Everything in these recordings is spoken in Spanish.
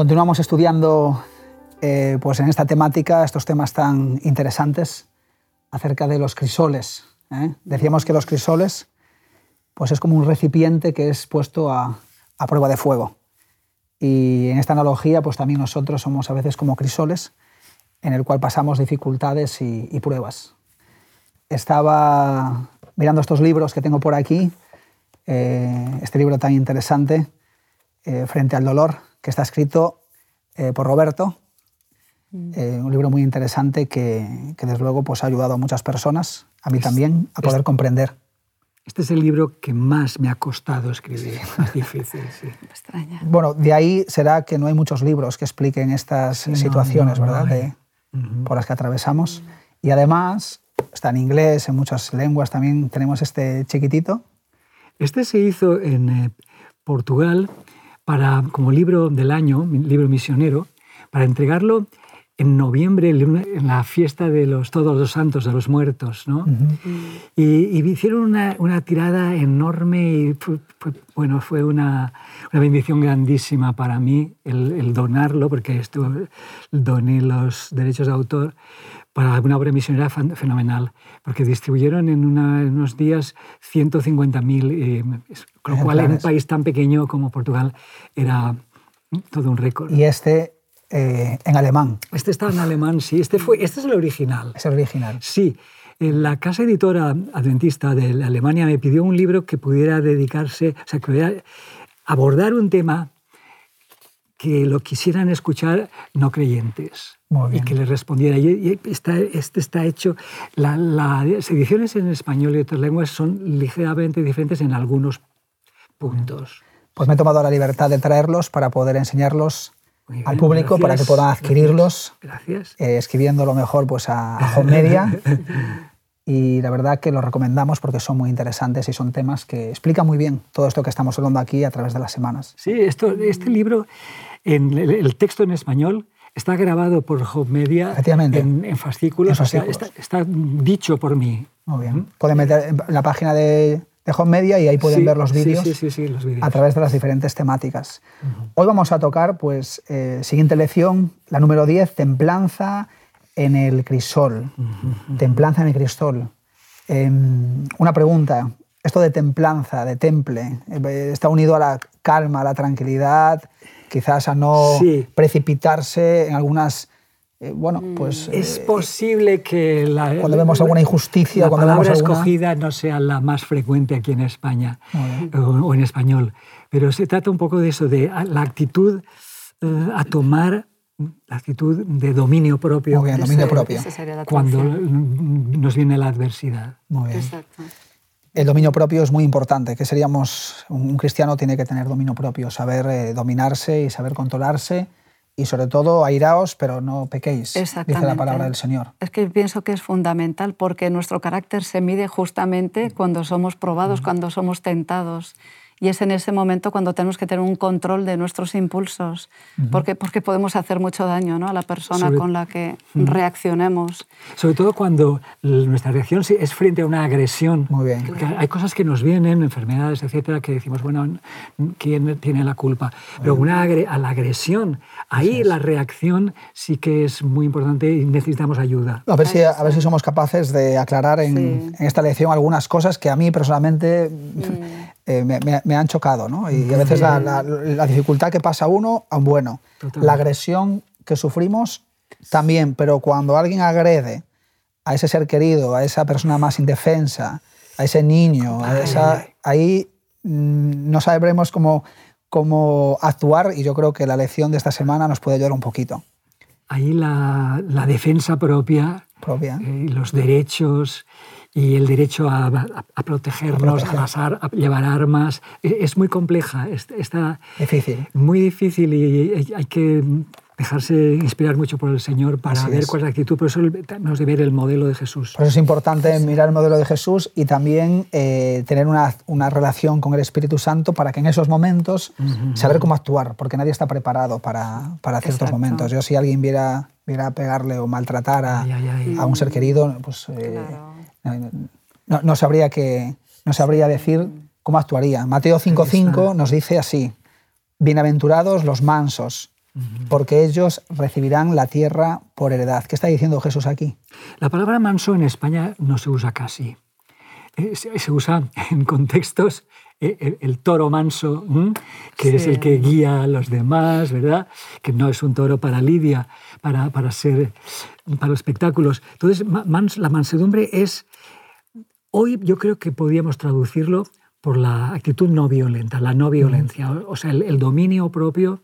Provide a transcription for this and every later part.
Continuamos estudiando eh, pues en esta temática estos temas tan interesantes acerca de los crisoles. ¿eh? Decíamos que los crisoles pues es como un recipiente que es puesto a, prueba de fuego. Y en esta analogía pues también nosotros somos a veces como crisoles en el cual pasamos dificultades y, pruebas. Estaba mirando estos libros que tengo por aquí, eh, este libro tan interesante, Frente al dolor, que está escrito eh, por Roberto, mm. un libro muy interesante que, que, desde luego pues, ha ayudado a muchas personas, a mí es, también, a poder es, comprender. Este es el libro que más me ha costado escribir, más difícil, sí. extraña. Bueno, de ahí será que no hay muchos libros que expliquen estas sí, situaciones, no, no, ¿verdad? De, uh -huh. Por las que atravesamos. Y además, está en inglés, en muchas lenguas también tenemos este chiquitito. Este se hizo en eh, Portugal para, como libro del año, libro misionero, para entregarlo en noviembre, en la fiesta de los Todos los Santos, de los Muertos. ¿no? Uh -huh. y, y, hicieron una, una, tirada enorme y fue, fue, bueno, fue una, una, bendición grandísima para mí el, el donarlo, porque esto, doné los derechos de autor para una obra misionera fenomenal, porque distribuyeron en, una, en unos días 150.000, eh, con lo cual en un país tan pequeño como Portugal era todo un récord. Y este eh, en alemán. Este está en alemán, sí. Este, fue, este es el original. Es el original. Sí. La casa editora adventista de Alemania me pidió un libro que pudiera dedicarse, o sea, que pudiera abordar un tema que lo quisieran escuchar no creyentes y que les respondiera. Y está, este está hecho, la, las ediciones en español y otras lenguas son ligeramente diferentes en algunos puntos. Pues me he tomado la libertad de traerlos para poder enseñarlos bien, al público, gracias, para que puedan adquirirlos, gracias. Eh, escribiéndolo mejor pues, a, a Home Media. y la verdad que los recomendamos porque son muy interesantes y son temas que explican muy bien todo esto que estamos hablando aquí a través de las semanas. Sí, esto, este libro, en el, el texto en español, está grabado por Home Media en, en, fascículos, en fascículos. O sea, está, está, dicho por mí. Muy bien. Pueden meter en la página de, de Home Media y ahí pueden sí, ver los vídeos sí, sí, los a través de las diferentes temáticas. Uh -huh. Hoy vamos a tocar, pues, eh, siguiente lección, la número 10, templanza en el crisol. Uh -huh. Templanza en el crisol. Eh, una pregunta, esto de templanza, de temple, eh, está unido a la calma, a la tranquilidad, quizás a no sí. precipitarse en algunas eh, bueno, pues... Es eh, posible que la, cuando vemos alguna injusticia... La cuando palabra vemos alguna... escogida no sea la más frecuente aquí en España o, o, en español, pero se trata un poco de eso, de la actitud a tomar la actitud de dominio propio. Muy bien, dominio propio. Cuando nos viene la adversidad. Muy bien. Exacto. El dominio propio es muy importante, que seríamos, un cristiano tiene que tener dominio propio, saber eh, dominarse y saber controlarse y sobre todo airaos, pero no pequéis, dice la palabra del Señor. Es que pienso que es fundamental porque nuestro carácter se mide justamente cuando somos probados, cuando somos tentados. Y es en ese momento cuando tenemos que tener un control de nuestros impulsos, uh -huh. porque, porque podemos hacer mucho daño ¿no? a la persona Sobre... con la que uh -huh. reaccionemos. Sobre todo cuando nuestra reacción es frente a una agresión. Muy bien. Hay cosas que nos vienen, enfermedades, etcétera, que decimos, bueno, ¿quién tiene la culpa? Pero una a la agresión, ahí es. la reacción sí que es muy importante y necesitamos ayuda. A ver si, a ver si somos capaces de aclarar en, sí. en esta lección algunas cosas que a mí personalmente... Mm eh, me, me, me, han chocado, ¿no? Y a veces la, la, la, dificultad que pasa uno a un bueno, Totalmente. la agresión que sufrimos también, pero cuando alguien agrede a ese ser querido, a esa persona más indefensa, a ese niño, a esa, ahí mmm, no sabremos cómo, cómo actuar y yo creo que la lección de esta semana nos puede ayudar un poquito. Ahí la, la defensa propia, propia. Eh, los derechos y el derecho a, a, a protegernos, a, pasar, a, llevar armas, e, es muy compleja, está difícil. muy difícil y hay que dejarse inspirar mucho por el Señor para Así ver es. cuál es la actitud, por eso tenemos de ver el modelo de Jesús. Por eso es importante mirar el modelo de Jesús y también eh, tener una, una, relación con el Espíritu Santo para que en esos momentos uh -huh. saber cómo actuar, porque nadie está preparado para, para ciertos Exacto. momentos. Yo si alguien viera, viera pegarle o maltratar a, ay, ay, ay. a un ser querido, pues eh, claro. no, no, sabría que, no sabría decir cómo actuaría. Mateo 5.5 nos dice así, bienaventurados los mansos, porque ellos recibirán la tierra por heredad. ¿Qué está diciendo Jesús aquí? La palabra manso en España no se usa casi. Eh, se usa en contextos eh, el, toro manso, que es el que guía a los demás, ¿verdad? Que no es un toro para lidia, para, para, ser, para los espectáculos. Entonces, la mansedumbre es, hoy yo creo que podríamos traducirlo por la actitud no violenta, la no violencia, o sea, el, dominio propio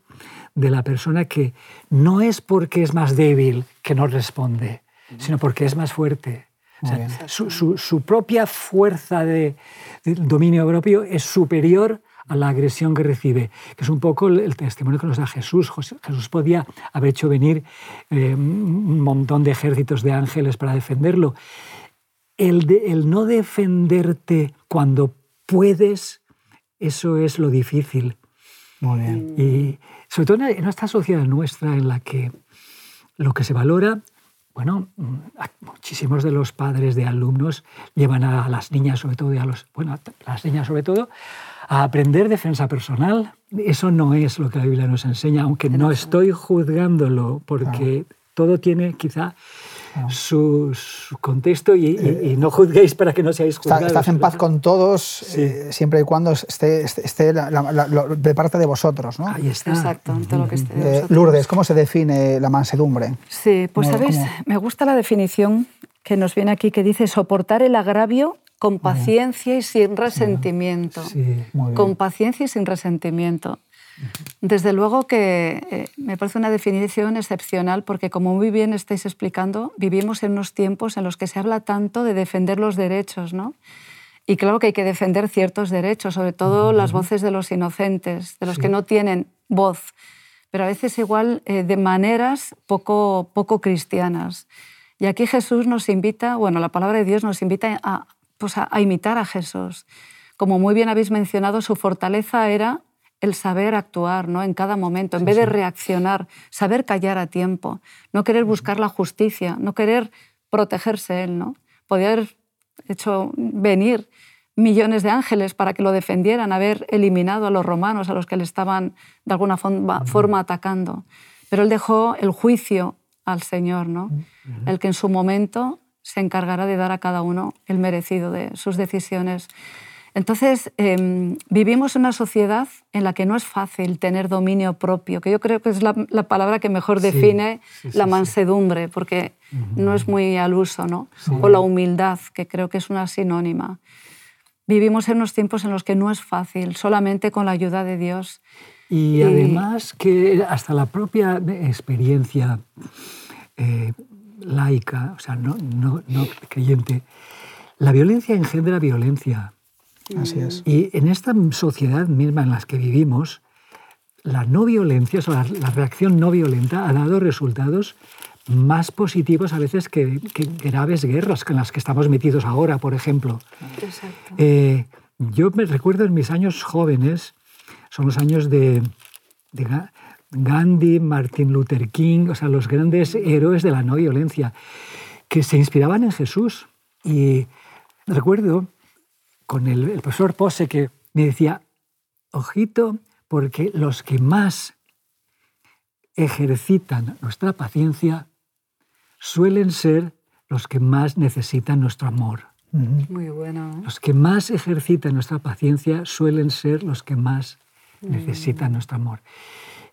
de la persona que no es porque es más débil que no responde, sino porque es más fuerte. su, propia fuerza de, dominio propio es superior a la agresión que recibe, que es un poco el testimonio que nos da Jesús. Jesús podía haber hecho venir eh, un montón de ejércitos de ángeles para defenderlo. El, el no defenderte cuando puedes, eso es lo difícil. Muy bien. Y sobre todo en esta sociedad nuestra en la que lo que se valora, bueno, muchísimos de los padres de alumnos llevan a las niñas sobre todo, y a los, bueno, a las niñas sobre todo, a aprender defensa personal. Eso no es lo que la Biblia nos enseña, aunque no estoy juzgándolo, porque todo tiene quizá su, su, y, no juzguéis para que no seáis juzgados. Estás en paz con todos eh, siempre y cuando esté, esté, de parte de vosotros. ¿no? Ahí está. Exacto, todo lo que esté de eh, Lourdes, ¿cómo se define la mansedumbre? Sí, pues sabéis, me gusta la definición que nos viene aquí que dice soportar el agravio con paciencia y sin resentimiento. Sí, con paciencia y sin resentimiento. Desde luego que eh, me parece una definición excepcional porque, como muy bien estáis explicando, vivimos en unos tiempos en los que se habla tanto de defender los derechos, ¿no? Y claro que hay que defender ciertos derechos, sobre todo las voces de los inocentes, de los que no tienen voz, pero a veces igual eh, de maneras poco, poco cristianas. Y aquí Jesús nos invita, bueno, la palabra de Dios nos invita a, pues a, a imitar a Jesús. Como muy bien habéis mencionado, su fortaleza era el saber actuar ¿no? en cada momento, en vez de reaccionar, saber callar a tiempo, no querer buscar la justicia, no querer protegerse él, ¿no? Podía haber hecho venir millones de ángeles para que lo defendieran, haber eliminado a los romanos, a los que le estaban de alguna forma, atacando. Pero él dejó el juicio al Señor, ¿no? el que en su momento se encargará de dar a cada uno el merecido de sus decisiones. Entonces, em, vivimos en una sociedad en la que no es fácil tener dominio propio, que yo creo que es la, palabra que mejor define la mansedumbre, porque no es muy al uso, ¿no? O la humildad, que creo que es una sinónima. Vivimos en unos tiempos en los que no es fácil, solamente con la ayuda de Dios. Y, además que hasta la propia experiencia eh, laica, o sea, no, no, no creyente, la violencia engendra violencia. Así es. Y en esta sociedad misma en la que vivimos, la no violencia, o la, reacción no violenta ha dado resultados más positivos a veces que, graves guerras con las que estamos metidos ahora, por ejemplo. Eh, yo me recuerdo en mis años jóvenes, son los años de, de Gandhi, Martin Luther King, o sea, los grandes héroes de la no violencia, que se inspiraban en Jesús. Y recuerdo con el, profesor Pose que me decía, ojito, porque los que más ejercitan nuestra paciencia suelen ser los que más necesitan nuestro amor. Muy bueno. ¿eh? Los que más ejercitan nuestra paciencia suelen ser los que más mm. necesitan nuestro amor.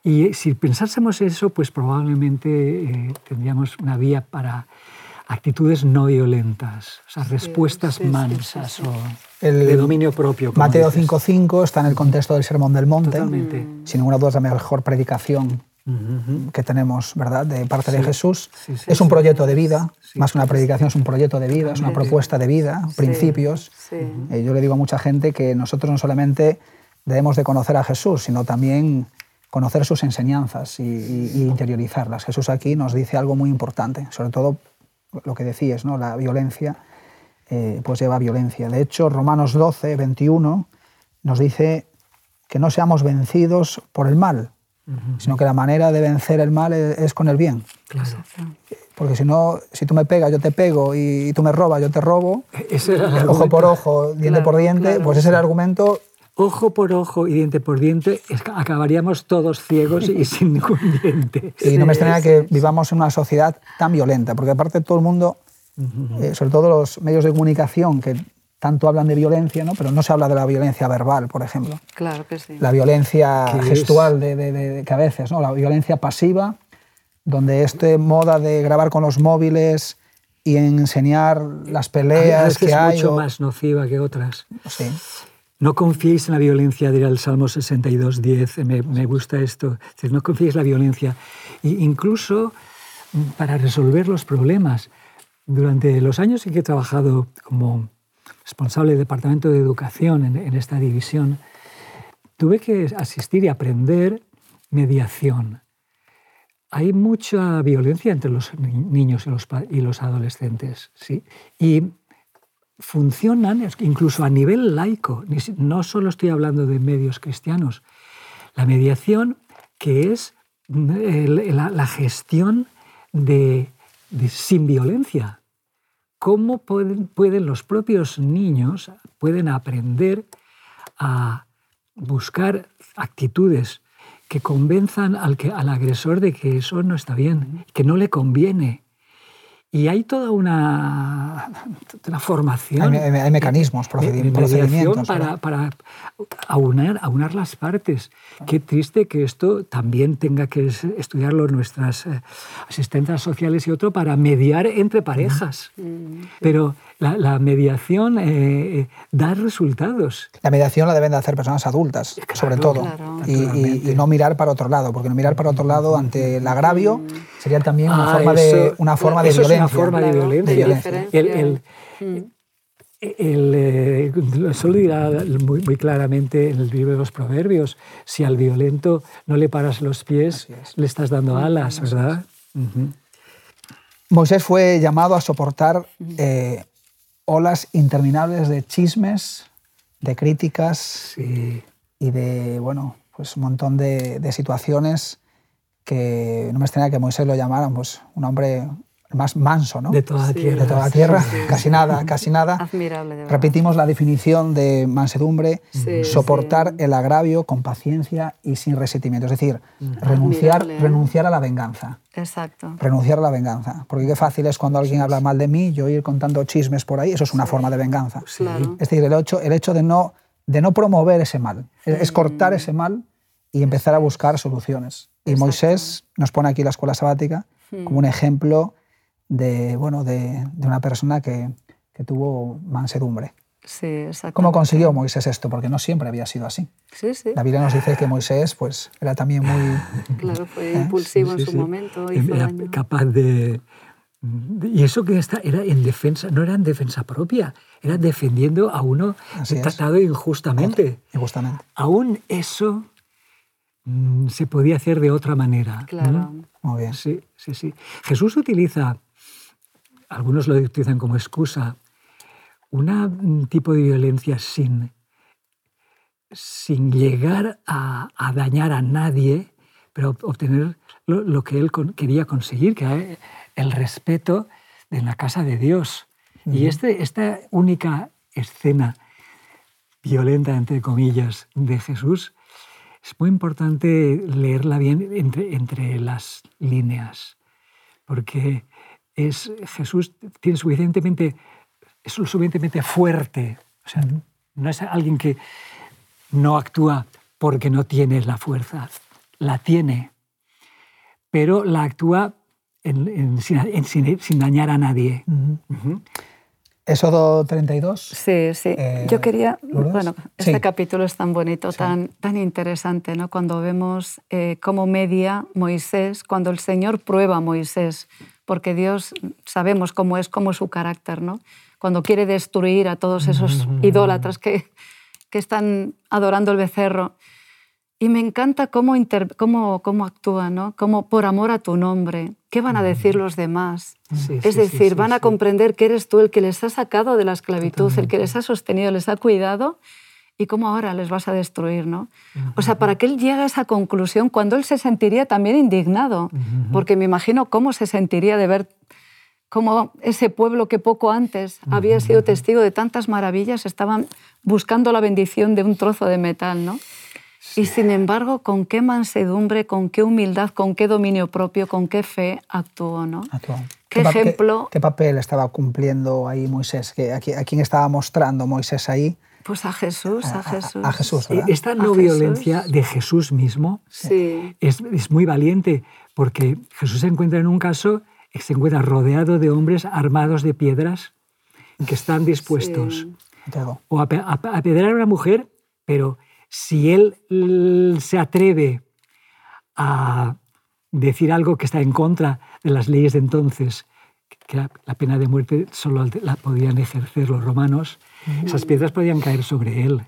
Y si pensásemos eso, pues probablemente eh, tendríamos una vía para actitudes no violentas, o sea, respuestas mansas o el, de dominio propio. Mateo 5.5 está en el contexto del Sermón del Monte. Sin ninguna duda es la mejor predicación que tenemos, ¿verdad?, de parte de Jesús. es un proyecto de vida, más que una predicación, es un proyecto de vida, es una propuesta de vida, principios. Eh, yo le digo a mucha gente que nosotros no solamente debemos de conocer a Jesús, sino también conocer sus enseñanzas y, y interiorizarlas. Jesús aquí nos dice algo muy importante, sobre todo lo que decías, ¿no? la violencia, eh, pues lleva violencia. De hecho, Romanos 12, 21 nos dice que no seamos vencidos por el mal, sino que la manera de vencer el mal es, con el bien. Porque si no, si tú me pegas, yo te pego, y, tú me robas, yo te robo, ojo por ojo, diente por diente, pues ese es el argumento ojo por ojo y diente por diente, acabaríamos todos ciegos y sin ningún diente. Y no me extraña que vivamos en una sociedad tan violenta, porque aparte todo el mundo, eh, sobre todo los medios de comunicación, que tanto hablan de violencia, ¿no? pero no se habla de la violencia verbal, por ejemplo. Claro que sí. La violencia gestual de, de, que a veces, ¿no? la violencia pasiva, donde este moda de grabar con los móviles y enseñar las peleas que hay. Es mucho más nociva que otras. Sí. No confiéis en la violencia, dirá el Salmo 62, 10. Me, me gusta esto. No confiéis en la violencia. E incluso mm, para resolver los problemas. Durante los años en que he trabajado como responsable del Departamento de Educación en, en esta división, tuve que asistir y aprender mediación. Hay mucha violencia entre los niños y los, y los adolescentes, ¿sí? Y funcionan incluso a nivel laico, no solo estoy hablando de medios cristianos, la mediación que es la, gestión de, sin violencia. ¿Cómo pueden, los propios niños pueden aprender a buscar actitudes que convenzan al, que, al agresor de que eso no está bien, que no le conviene, y hay toda una, una formación. Hay, mecanismos, procedimientos. Para, para aunar, aunar, las partes. Qué triste que esto también tenga que estudiarlo nuestras eh, asistentes sociales y otro para mediar entre parejas. Mm. Pero la, mediación eh, eh, da resultados. La mediación la deben de hacer personas adultas, sobre todo, y, no mirar para otro lado, porque no mirar para otro lado ante el agravio mm. sería también una ah, forma de, una forma de violencia. Es una forma de violencia. El, el, mm. solo dirá muy, muy, claramente en el libro de los Proverbios, si al violento no le paras los pies, le estás dando alas, ¿verdad? Moisés fue llamado a soportar eh, olas interminables de chismes, de críticas y de, bueno, pues un montón de, situaciones que no me extraña que Moisés lo llamaran pues, un hombre más manso, ¿no? De toda la tierra. De toda la tierra, casi nada, casi nada. Admirable, de Repetimos la definición de mansedumbre, soportar el agravio con paciencia y sin resentimiento. Es decir, renunciar, renunciar a la venganza. Exacto. Renunciar a la venganza. Porque qué fácil es cuando alguien habla mal de mí, yo ir contando chismes por ahí, eso es una forma de venganza. Es decir, el hecho, el hecho de, no, de no promover ese mal, es cortar ese mal y empezar a buscar soluciones. Y Moisés nos pone aquí la escuela sabática como un ejemplo de, bueno, de, de una persona que, que, tuvo mansedumbre. Sí, ¿Cómo consiguió Moisés esto? Porque no siempre había sido así. Sí, sí. La Biblia nos dice que Moisés pues, era también muy... Claro, fue ¿eh? impulsivo en su momento. era capaz de, Y eso que está, era en defensa, no era en defensa propia, era defendiendo a uno tratado injustamente. Injustamente. Aún eso mm, se podía hacer de otra manera. Claro. Muy bien. Sí, sí, sí. Jesús utiliza algunos lo utilizan como excusa, un tipo de violencia sin, sin llegar a, dañar a nadie, pero obtener lo, que él quería conseguir, que es el respeto en la casa de Dios. Y este, esta única escena violenta, entre comillas, de Jesús, es muy importante leerla bien entre, entre las líneas, porque es Jesús tiene suficientemente, es suficientemente fuerte. O sea, no es alguien que no actúa porque no tiene la fuerza, la tiene, pero la actúa sin, dañar a nadie. Éxodo 32. Sí, sí. Eh, Yo quería, bueno, este capítulo es tan bonito, tan, tan interesante, ¿no? Cuando vemos eh, cómo media Moisés, cuando el Señor prueba a Moisés porque Dios sabemos cómo es, cómo es su carácter, ¿no? Cuando quiere destruir a todos esos idólatras que, que están adorando el becerro. Y me encanta cómo, cómo, cómo actúa, ¿no? Como por amor a tu nombre. ¿Qué van a decir los demás? es decir, van a comprender que eres tú el que les ha sacado de la esclavitud, el que les ha sostenido, les ha cuidado y cómo ahora les vas a destruir, ¿no? O sea, para que él llegue a esa conclusión cuando él se sentiría también indignado, porque me imagino cómo se sentiría de ver como ese pueblo que poco antes había sido testigo de tantas maravillas, estaban buscando la bendición de un trozo de metal, ¿no? Y sin embargo, con qué mansedumbre, con qué humildad, con qué dominio propio, con qué fe actuó, ¿no? Actuó. ¿Qué, ejemplo? Qué, papel estaba cumpliendo ahí Moisés? ¿A quién estaba mostrando Moisés ahí? Pues a Jesús, a, Jesús. A, Jesús ¿verdad? Esta no violencia de Jesús mismo sí. es, es, muy valiente, porque Jesús se encuentra en un caso, se encuentra rodeado de hombres armados de piedras que están dispuestos sí. o a, a, a apedrear a una mujer, pero si él se atreve a decir algo que está en contra de las leyes de entonces, que la pena de muerte solo la podían ejercer los romanos, esas piedras podían caer sobre él.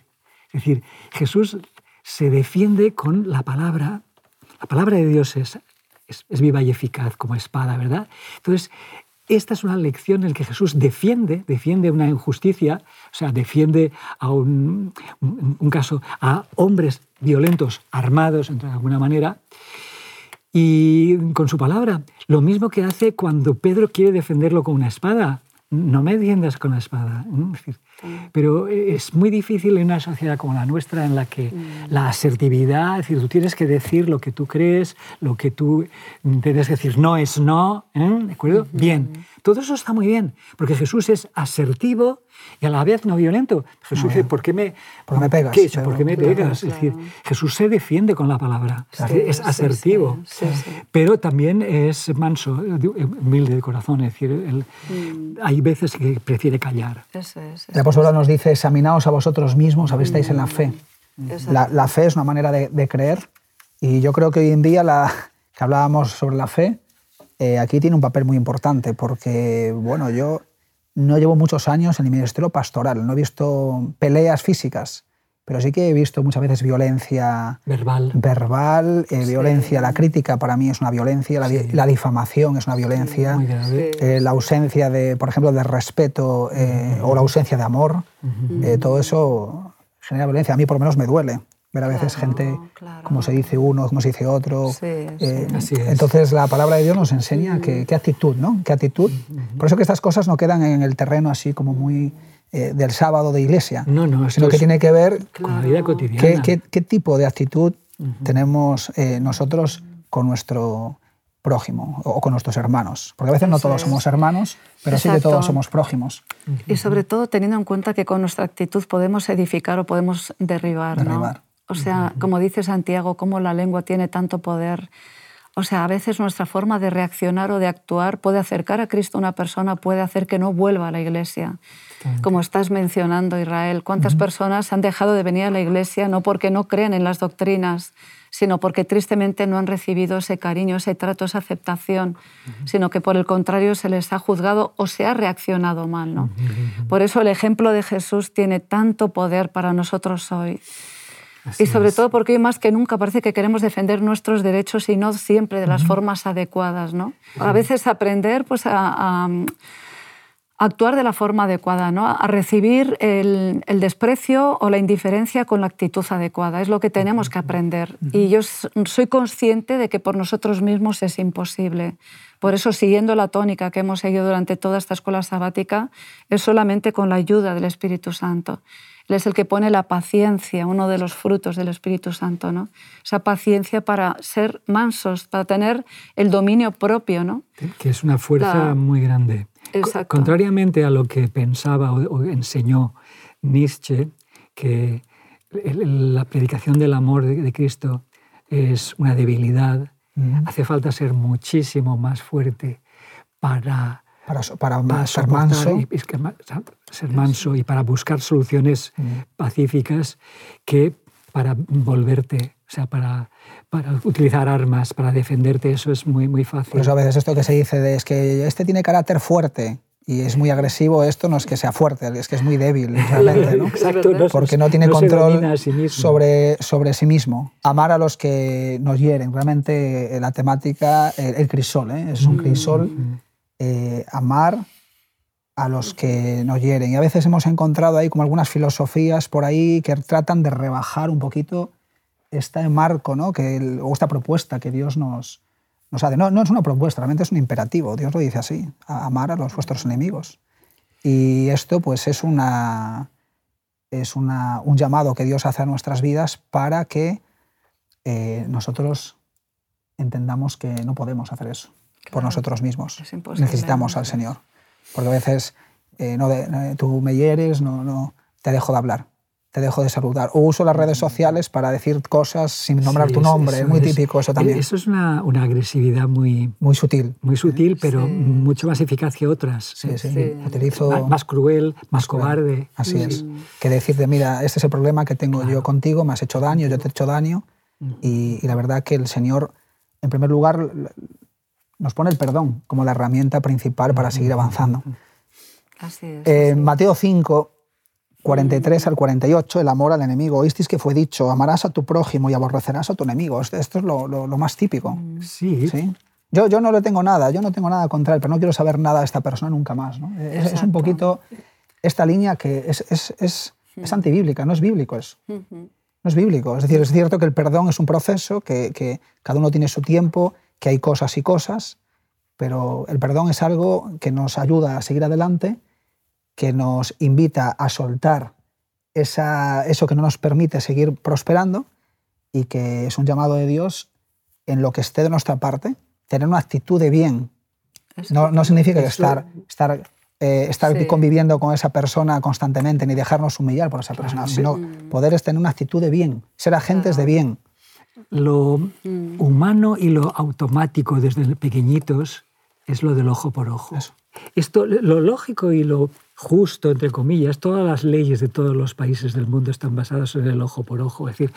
Es decir, Jesús se defiende con la palabra. La palabra de Dios es, es, es viva y eficaz como espada, ¿verdad? Entonces, esta es una lección en la que Jesús defiende, defiende una injusticia, o sea, defiende a un, un, caso a hombres violentos, armados, de alguna manera, y con su palabra. Lo mismo que hace cuando Pedro quiere defenderlo con una espada. No me defiendas con la espada. Pero es muy difícil en una sociedad como la nuestra en la que la asertividad, es decir, tú tienes que decir lo que tú crees, lo que tú tienes que decir no es no, ¿eh? ¿de acuerdo? Bien, todo eso está muy bien, porque Jesús es asertivo y a la vez no violento. Jesús dice, ¿por qué me, ¿Por me pegas? ¿qué ¿Por qué me pegas? Es decir, Jesús se defiende con la palabra, Sí, es asertivo, sí, sí, pero también es manso, humilde de corazón, es decir, él- hay veces que prefiere callar. Eso es. El apóstol Pablo nos dice, examinaos a vosotros mismos, a ver estáis en la fe. Exacto. La, la fe es una manera de, de creer y yo creo que hoy en día, la, que hablábamos sobre la fe, eh, aquí tiene un papel muy importante porque, bueno, yo no llevo muchos años en el ministerio pastoral, no he visto peleas físicas, pero sí que he visto muchas veces violencia Verbal. verbal, eh, violencia, la crítica para mí es una violencia, la, di- Sí. la difamación es una violencia, Muy grave. Sí. eh, la ausencia de, por ejemplo, de respeto eh, o la ausencia de amor, eh, todo eso genera violencia. A mí por lo menos me duele ver a veces Claro, gente claro. como se dice uno, como se dice otro. Sí, Eh, sí. Así es. Entonces la palabra de Dios nos enseña que- qué actitud, ¿no? Qué actitud. Por eso que estas cosas no quedan en el terreno así como muy eh, del sábado de iglesia, No, no, sino que es tiene que ver con la vida cotidiana. ¿Qué, qué- qué tipo de actitud tenemos eh, nosotros con nuestro prójimo o, con nuestros hermanos? Porque a veces no todos somos hermanos, pero sí que todos somos prójimos. Y sobre todo teniendo en cuenta que con nuestra actitud podemos edificar o podemos derribar. ¿no? Derribar. O sea, como dice Santiago, cómo la lengua tiene tanto poder. O sea, a veces nuestra forma de reaccionar o de actuar puede acercar a Cristo a una persona, puede hacer que no vuelva a la iglesia. Como estás mencionando, Israel, ¿cuántas personas han dejado de venir a la iglesia no porque no creen en las doctrinas, sino porque tristemente no han recibido ese cariño, ese trato, esa aceptación, sino que por el contrario se les ha juzgado o se ha reaccionado mal? ¿no? Por eso el ejemplo de Jesús tiene tanto poder para nosotros hoy. Así Y sobre es. todo porque hoy más que nunca parece que queremos defender nuestros derechos y no siempre de las formas adecuadas. ¿no? A veces aprender pues, a, actuar de la forma adecuada, ¿no? a recibir el, el desprecio o la indiferencia con la actitud adecuada. Es lo que tenemos que aprender. Y yo soy consciente de que por nosotros mismos es imposible. Por eso, siguiendo la tónica que hemos seguido durante toda esta escuela sabática, es solamente con la ayuda del Espíritu Santo. Él es el que pone la paciencia, uno de los frutos del Espíritu Santo, ¿no? Esa paciencia para ser mansos, para tener el dominio propio, ¿no? que es una fuerza La- muy grande. Exacto. Contrariamente a lo que pensaba o, enseñó Nietzsche, que la predicación del amor de, de Cristo es una debilidad, hace falta ser muchísimo más fuerte para, Para, para, para ser manso, y- ser manso y para buscar soluciones pacíficas que para volverte, o sea, para, para utilizar armas, para defenderte, eso es muy, muy fácil. por eso a veces esto que se dice de es que este tiene carácter fuerte y es muy agresivo, esto no es que sea fuerte, es que es muy débil realmente, ¿no? Exacto, no, porque no tiene se control sí sobre, sobre sí mismo. Amar a los que nos hieren, realmente eh, la temática, el, el crisol, ¿eh? es un crisol, eh, amar a los que nos hieren. Y a veces hemos encontrado ahí como algunas filosofías por ahí que tratan de rebajar un poquito este marco, ¿no? que, o esta propuesta que Dios nos, nos hace. No, no es una propuesta, realmente es un imperativo. Dios lo dice así, amar a los vuestros enemigos. Y esto pues es, una, es una, un llamado que Dios hace a nuestras vidas para que eh, nosotros entendamos que no podemos hacer eso por nosotros mismos. Necesitamos al Señor. Porque a veces eh, no tú me hieres, no, no, te dejo de hablar te dejo de saludar. O uso las redes sociales para decir cosas sin nombrar tu nombre. Es muy típico eso también. Eso es una, una, agresividad muy... Muy sutil. Muy sutil, pero mucho más eficaz que otras. Sí, sí. Utilizo... Más, cruel, más, cobarde. Así es. Que decirte, mira, este es el problema que tengo yo contigo, me has hecho daño, yo te he hecho daño. Y, y, la verdad que el Señor, en primer lugar, nos pone el perdón como la herramienta principal para seguir avanzando. Así es. En Mateo 5, 43 al 48, el amor al enemigo. Oísteis que fue dicho, amarás a tu prójimo y aborrecerás a tu enemigo. Esto es lo, más típico. Mm. Sí. ¿Sí? Yo, yo no le tengo nada, yo no tengo nada contra él, pero no quiero saber nada de esta persona nunca más. ¿no? Es, un poquito esta línea que es, es, es, es antibíblica, no es bíblico eso. No es bíblico. Es decir, es cierto que el perdón es un proceso, que, que cada uno tiene su tiempo, que hay cosas y cosas, pero el perdón es algo que nos ayuda a seguir adelante que nos invita a soltar esa, eso que no nos permite seguir prosperando y que es un llamado de Dios en lo que esté de nuestra parte, tener una actitud de bien. No, no significa estar, estar, eh, estar conviviendo con esa persona constantemente ni dejarnos humillar por esa persona, sino mm. poder tener una actitud de bien, ser agentes de bien. Lo mm. humano y lo automático desde pequeñitos es lo del ojo por ojo. Esto, lo lógico y lo justo, entre comillas, todas las leyes de todos los países del mundo están basadas en el ojo por ojo, es decir,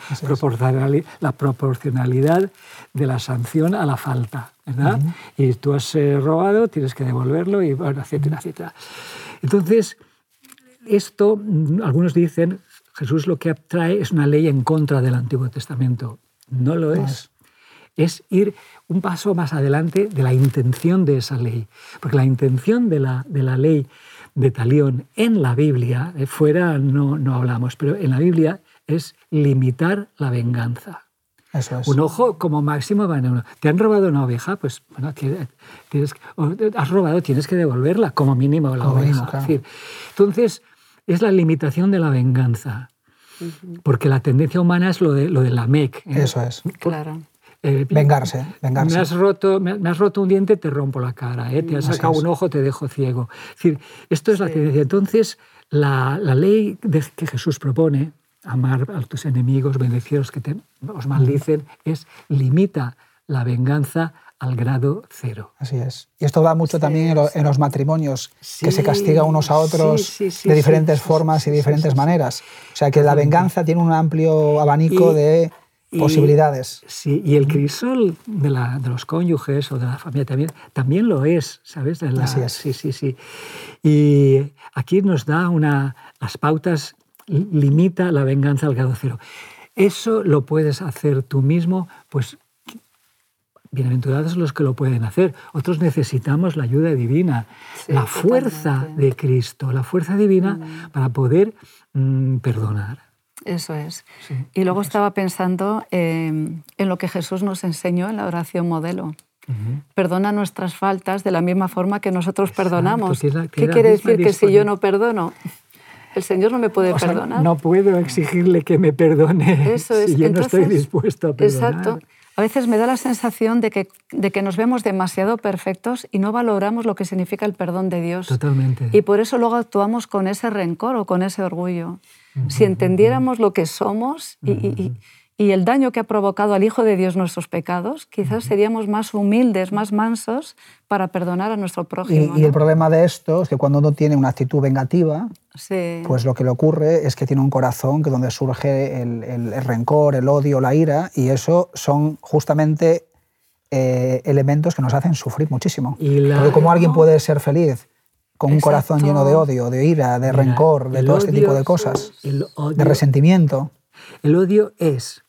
la proporcionalidad de la sanción a la falta, ¿verdad? Y tú has eh, robado, tienes que devolverlo, y bueno, etcétera, etcétera. Entonces, esto, algunos dicen, Jesús lo que trae es una ley en contra del Antiguo Testamento. No lo es. Es ir un paso más adelante de la intención de esa ley. Porque la intención de la, de la ley de Talión en la Biblia, eh, fuera no, no hablamos, pero en la Biblia es limitar la venganza. Eso es. Un ojo como máximo va en uno. ¿Te han robado una oveja? Pues bueno, tienes, has robado, tienes que devolverla, como mínimo la oveja. entonces, es la limitación de la venganza. Porque la tendencia humana es lo de, lo de la MEC. ¿eh? Eso es. Claro. Eh, vengarse, vengarse. Me has, roto, me, has roto un diente, te rompo la cara. ¿eh? Te has sacado un ojo, te dejo ciego. Es decir, esto es la tendencia. Entonces, la, la ley que Jesús propone, amar a tus enemigos, bendecidos que te, os maldicen, es limita la venganza al grado cero. Así es. Y esto va mucho también en, los matrimonios, que se castiga unos a otros de diferentes formas y de diferentes maneras. O sea que la venganza tiene un amplio abanico de posibilidades. Sí, y el crisol de, la, de, los cónyuges o de la familia también, también lo es, ¿sabes? De Así es. Sí, sí, sí. Y aquí nos da una, las pautas, limita la venganza al grado cero. Eso lo puedes hacer tú mismo, pues bienaventurados los que lo pueden hacer. Otros necesitamos la ayuda divina, la fuerza de Cristo, la fuerza divina mm. para poder mm, perdonar. Eso es. y luego estaba pensando em, en lo que Jesús nos enseñó en la oración modelo. Perdona nuestras faltas de la misma forma que nosotros perdonamos. ¿Qué quiere decir que si yo no perdono, el Señor no me puede perdonar? no puedo exigirle que me perdone Eso es. si yo no estoy dispuesto a perdonar. Exacto. A veces me da la sensación de que, de que nos vemos demasiado perfectos y no valoramos lo que significa el perdón de Dios. Totalmente. Y por eso luego actuamos con ese rencor o con ese orgullo. Si entendiéramos lo que somos y, el daño que ha provocado al Hijo de Dios nuestros pecados, quizás seríamos más humildes, más mansos para perdonar a nuestro prójimo. Y, el problema de esto es que cuando uno tiene una actitud vengativa, pues lo que le ocurre es que tiene un corazón que donde surge el, rencor, el odio, la ira, y eso son justamente eh, elementos que nos hacen sufrir muchísimo. Porque cómo alguien puede ser feliz con un corazón lleno de odio, de ira, de rencor, de todo este tipo de cosas, de resentimiento. El odio es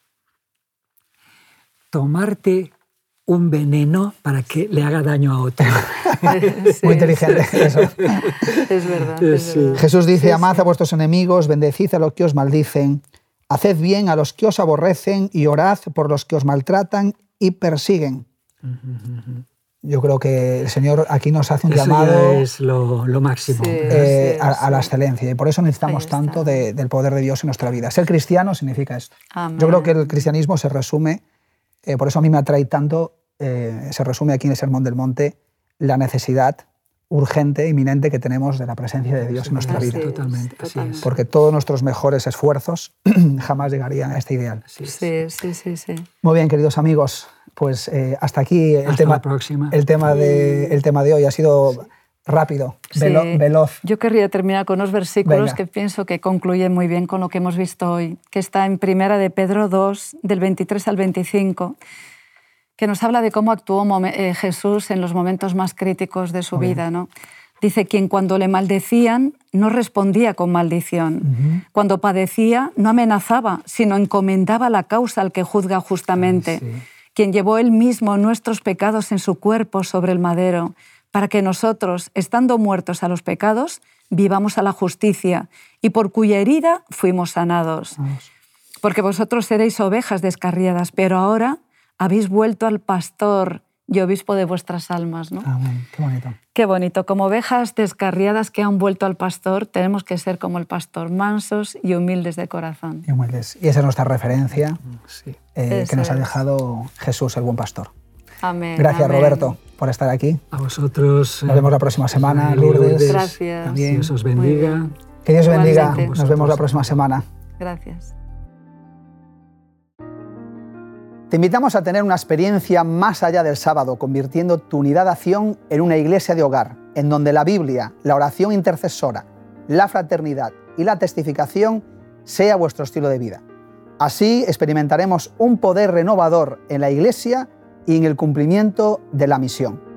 tomarte un veneno para que le haga daño a otro. Muy inteligente eso. Es verdad. Jesús dice, amad a vuestros enemigos, bendecid a los que os maldicen, haced bien a los que os aborrecen y orad por los que os maltratan y persiguen. Yo creo que el Señor aquí nos hace un Eso llamado ya es lo, lo máximo. Sí. eh, sí, a, a la excelencia y por eso necesitamos tanto de- del poder de Dios en nuestra vida. Ser cristiano significa esto. Amén. Yo creo que el cristianismo se resume, eh, por eso a mí me atrae tanto, eh, se resume aquí en el Sermón del Monte, la necesidad urgente, inminente que tenemos de la presencia de Dios en nuestra Así vida. es, Totalmente, así totalmente. es. Porque todos nuestros mejores esfuerzos jamás llegarían a este ideal. Sí, sí, sí, sí. Muy bien, queridos amigos, pues eh, hasta aquí el Hasta tema, la próxima. el, tema de, el tema de hoy. Ha sido rápido, velo- Sí. veloz. Yo querría terminar con unos versículos Venga. que pienso que concluyen muy bien con lo que hemos visto hoy, que está en Primera de Pedro 2, del 23 al 25, que nos habla de cómo actuó eh, Jesús en los momentos más críticos de su vida. ¿no? Dice, quien cuando le maldecían no respondía con maldición. Cuando padecía no amenazaba, sino encomendaba la causa al que juzga justamente. sí. Quien llevó él mismo nuestros pecados en su cuerpo sobre el madero, para que nosotros, estando muertos a los pecados, vivamos a la justicia, y por cuya herida fuimos sanados. Porque vosotros eréis ovejas descarriadas, pero ahora habéis vuelto al pastor y obispo de vuestras almas. ¿no? Amén. Qué bonito. Qué bonito. Como ovejas descarriadas que han vuelto al pastor, tenemos que ser como el pastor, mansos y humildes de corazón. Y humildes. Y esa es nuestra referencia Sí. eh, que nos ha dejado Jesús, el buen pastor. Amén. Gracias, amén. Roberto, por estar aquí. A vosotros. Nos eh, vemos la próxima semana, Lourdes. Lourdes. Gracias. También. Dios os bendiga. Que Dios bendiga. Igualmente. Nos vemos la próxima semana. Gracias. Te invitamos a tener una experiencia más allá del sábado, convirtiendo tu unidad de acción en una iglesia de hogar, en donde la Biblia, la oración intercesora, la fraternidad y la testificación sea vuestro estilo de vida. Así experimentaremos un poder renovador en la iglesia y en el cumplimiento de la misión.